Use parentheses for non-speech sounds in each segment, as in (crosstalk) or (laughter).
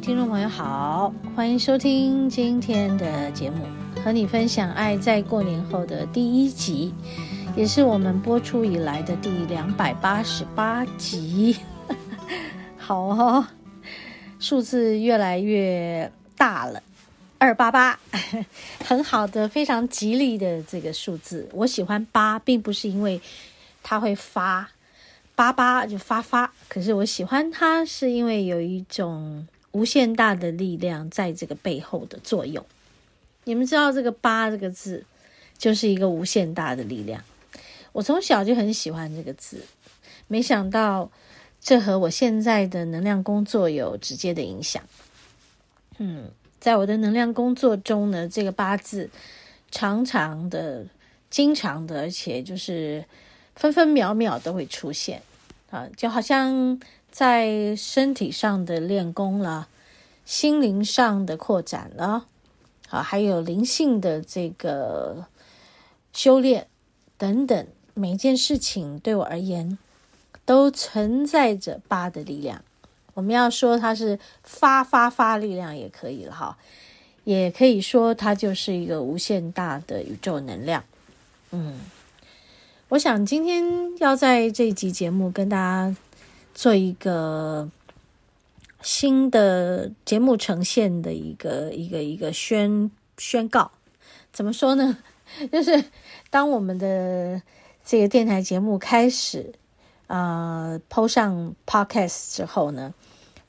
听众朋友好，欢迎收听今天的节目，和你分享爱在过年后的第一集，也是我们播出以来的第两百八十八集。(laughs) 好哦，数字越来越大了，二八八，(laughs) 很好的，非常吉利的这个数字。我喜欢八，并不是因为它会发，八八就发发，可是我喜欢它，是因为有一种。无限大的力量在这个背后的作用，你们知道这个“八”这个字就是一个无限大的力量。我从小就很喜欢这个字，没想到这和我现在的能量工作有直接的影响。嗯，在我的能量工作中呢，这个“八”字常常的、经常的，而且就是分分秒秒都会出现啊，就好像。在身体上的练功了，心灵上的扩展了，啊，还有灵性的这个修炼等等，每一件事情对我而言都存在着八的力量。我们要说它是发发发力量也可以了哈，也可以说它就是一个无限大的宇宙能量。嗯，我想今天要在这集节目跟大家。做一个新的节目呈现的一个一个一个宣宣告，怎么说呢？(laughs) 就是当我们的这个电台节目开始啊、呃、PO 上 Podcast 之后呢，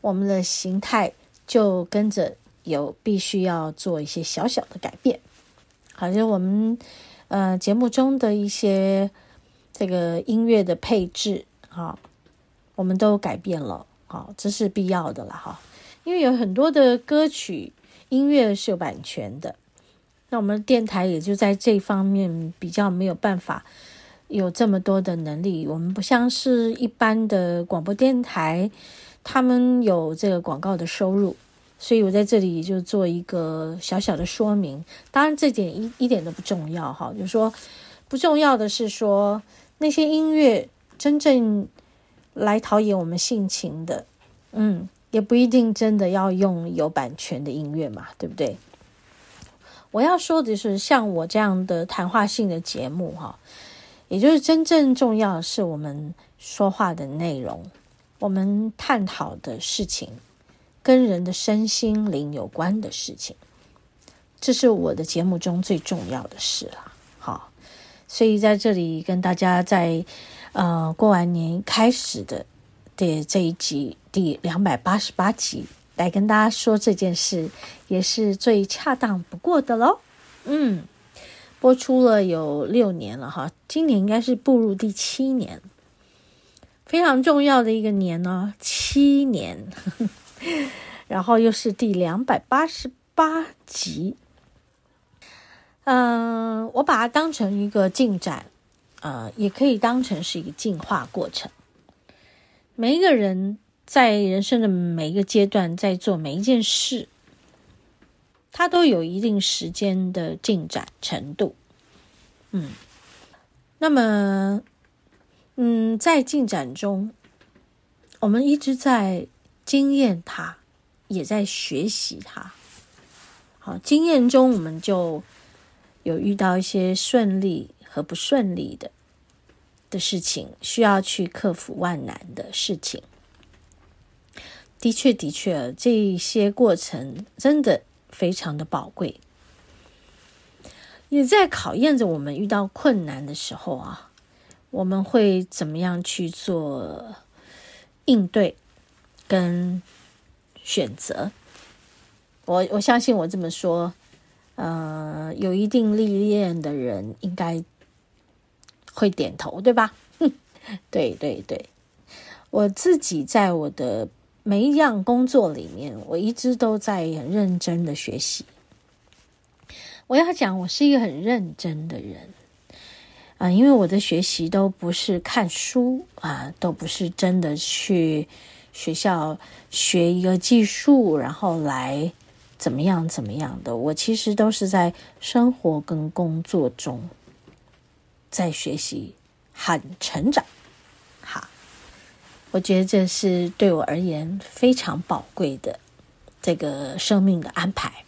我们的形态就跟着有必须要做一些小小的改变。好，像我们呃节目中的一些这个音乐的配置，好。我们都改变了，好，这是必要的了哈，因为有很多的歌曲音乐是有版权的，那我们电台也就在这方面比较没有办法有这么多的能力。我们不像是一般的广播电台，他们有这个广告的收入，所以我在这里就做一个小小的说明。当然，这点一一点都不重要哈，就是说不重要的是说那些音乐真正。来陶冶我们性情的，嗯，也不一定真的要用有版权的音乐嘛，对不对？我要说的是，像我这样的谈话性的节目，哈，也就是真正重要的是我们说话的内容，我们探讨的事情，跟人的身心灵有关的事情，这是我的节目中最重要的事了，好，所以在这里跟大家在。呃，过完年开始的的这一集第两百八十八集，来跟大家说这件事，也是最恰当不过的喽。嗯，播出了有六年了哈，今年应该是步入第七年，非常重要的一个年呢，七年，(laughs) 然后又是第两百八十八集。嗯、呃，我把它当成一个进展。呃，也可以当成是一个进化过程。每一个人在人生的每一个阶段，在做每一件事，他都有一定时间的进展程度。嗯，那么，嗯，在进展中，我们一直在经验它，也在学习它。好，经验中我们就有遇到一些顺利和不顺利的，的事情，需要去克服万难的事情。的确，的确，这些过程真的非常的宝贵，也在考验着我们遇到困难的时候啊，我们会怎么样去做应对跟选择？我我相信我这么说，呃，有一定历练的人应该会点头，对吧？(laughs) 对对对，我自己在我的。每一样工作里面，我一直都在很认真的学习。我要讲，我是一个很认真的人啊，因为我的学习都不是看书啊，都不是真的去学校学一个技术，然后来怎么样怎么样的。我其实都是在生活跟工作中在学习和成长。我觉得这是对我而言非常宝贵的这个生命的安排。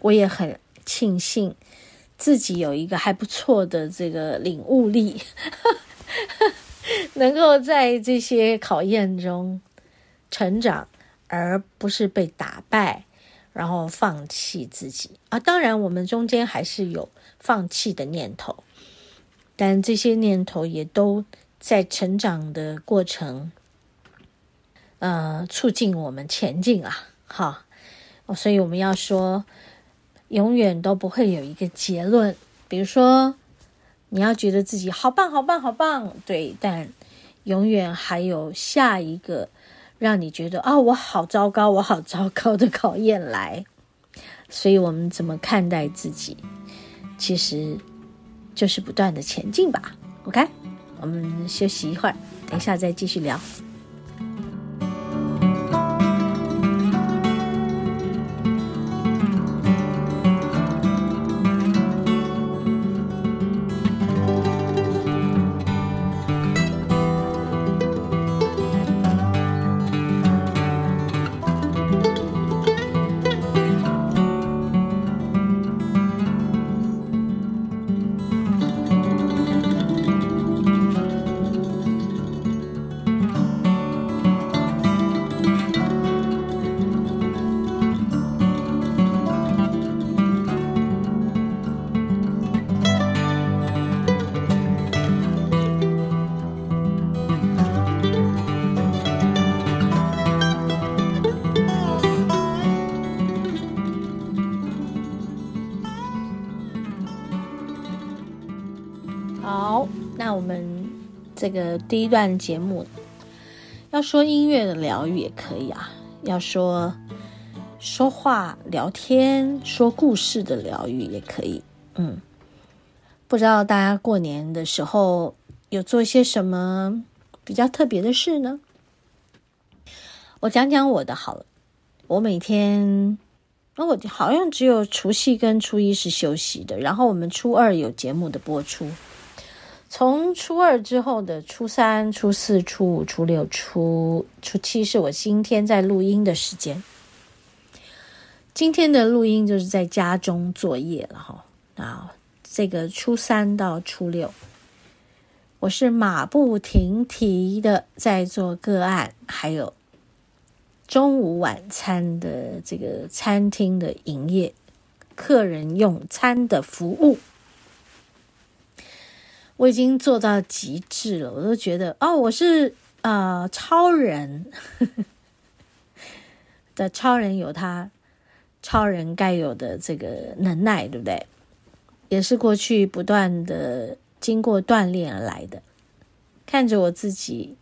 我也很庆幸自己有一个还不错的这个领悟力，(laughs) 能够在这些考验中成长，而不是被打败，然后放弃自己啊。当然，我们中间还是有放弃的念头，但这些念头也都。在成长的过程，呃，促进我们前进啊，哈，所以我们要说，永远都不会有一个结论。比如说，你要觉得自己好棒、好棒、好棒，对，但永远还有下一个让你觉得啊、我好糟糕，我好糟糕的考验来。所以我们怎么看待自己，其实就是不断的前进吧。OK。我们休息一会儿，等一下再继续聊。好，那我们这个第一段节目，要说音乐的疗愈也可以啊，要说说话聊天说故事的疗愈也可以。嗯，不知道大家过年的时候有做一些什么比较特别的事呢？我讲讲我的好了。我每天，那，我好像只有除夕跟初一是休息的，然后我们初二有节目的播出。从初二之后的初三、初四、初五、初六、初初七是我今天在录音的时间。今天的录音就是在家中作业了哈。啊，这个初三到初六，我是马不停蹄的在做个案，还有中午晚餐的这个餐厅的营业，客人用餐的服务。我已经做到极致了，我都觉得哦，我是啊、呃，超人 (laughs) 的超人，有他超人该有的这个能耐，对不对？也是过去不断的经过锻炼而来的。看着我自己，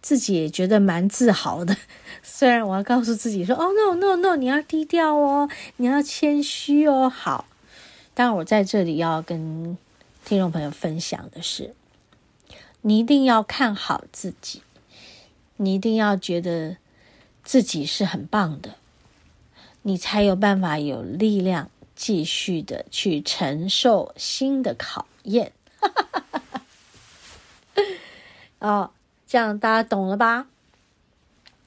自己也觉得蛮自豪的。(laughs) 虽然我要告诉自己说：“哦，no no no，你要低调哦，你要谦虚哦。”好，但我在这里要跟。听众朋友分享的是，你一定要看好自己，你一定要觉得自己是很棒的，你才有办法有力量继续的去承受新的考验。(laughs) 哦，这样大家懂了吧？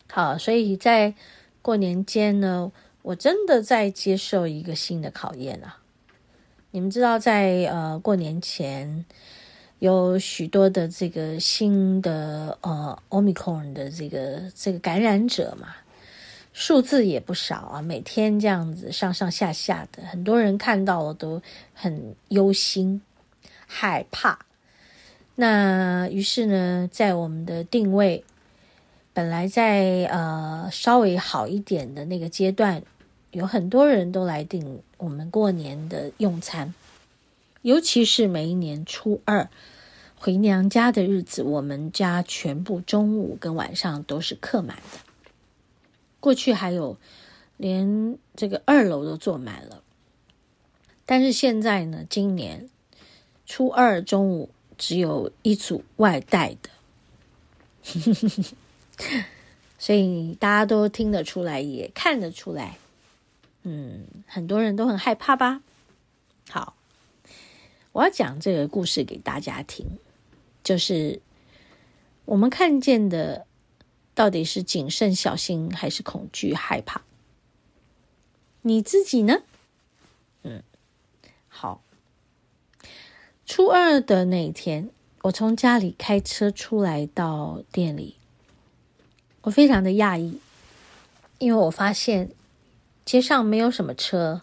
好，所以在过年间呢，我真的在接受一个新的考验啊。你们知道在，呃过年前，有许多的这个新的呃，Omicron 的这个这个感染者嘛，数字也不少啊，每天这样子上上下下的，很多人看到了都很忧心害怕。那于是呢，在我们的定位本来在呃稍微好一点的那个阶段，有很多人都来订我们过年的用餐。尤其是每一年初二回娘家的日子，我们家全部中午跟晚上都是客满的。过去还有连这个二楼都坐满了，但是现在呢，今年初二中午只有一组外带的，(laughs) 所以大家都听得出来，也看得出来，嗯，很多人都很害怕吧？好。我要讲这个故事给大家听，就是我们看见的到底是谨慎小心，还是恐惧害怕？你自己呢？嗯，好。初二的那一天，我从家里开车出来到店里，我非常的讶异，因为我发现街上没有什么车，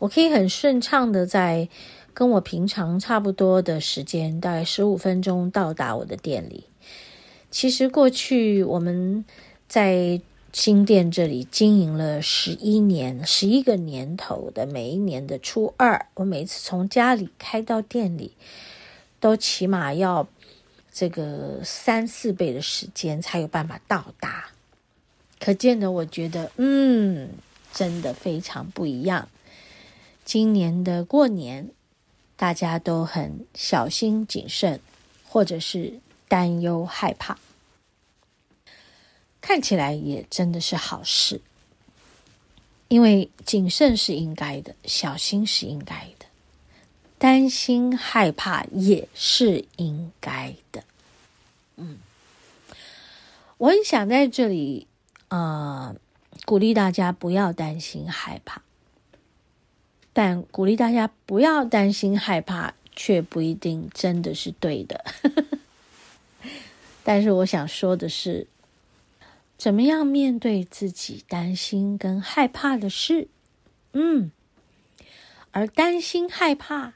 我可以很顺畅的在。跟我平常差不多的时间，大概十五分钟到达我的店里。其实过去我们在新店这里经营了十一年，十一个年头的每一年的初二，我每次从家里开到店里，都起码要这个三四倍的时间才有办法到达。可见的，我觉得，嗯，真的非常不一样。今年的过年。大家都很小心谨慎，或者是担忧害怕，看起来也真的是好事。因为谨慎是应该的，小心是应该的，担心害怕也是应该的。嗯，我很想在这里啊，呃，鼓励大家不要担心害怕。但鼓励大家不要担心害怕，却不一定真的是对的。(laughs) 但是我想说的是，怎么样面对自己担心跟害怕的事？嗯，而担心害怕，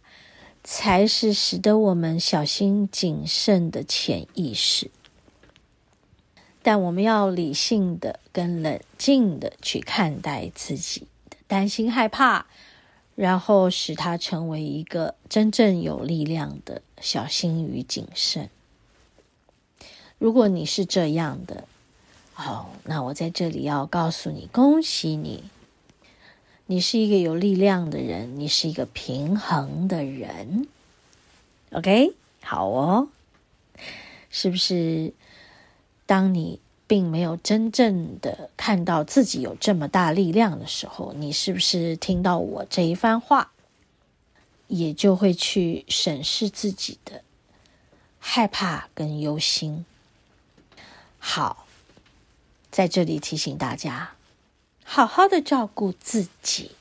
才是使得我们小心谨慎的潜意识。但我们要理性的跟冷静的去看待自己的担心害怕。然后使它成为一个真正有力量的小心与谨慎。如果你是这样的，好，那我在这里要告诉你，恭喜你，你是一个有力量的人，你是一个平衡的人。OK，好哦，是不是？当你。并没有真正的看到自己有这么大力量的时候，你是不是听到我这一番话，也就会去审视自己的害怕跟忧心？好，在这里提醒大家，好好的照顾自己，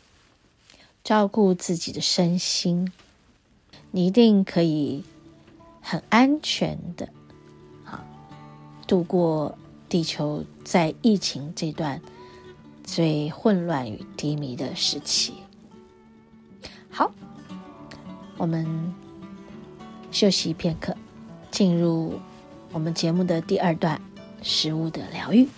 照顾自己的身心，你一定可以很安全的度过。地球在疫情这段最混乱与低迷的时期，好，我们休息片刻，进入我们节目的第二段——食物的疗愈。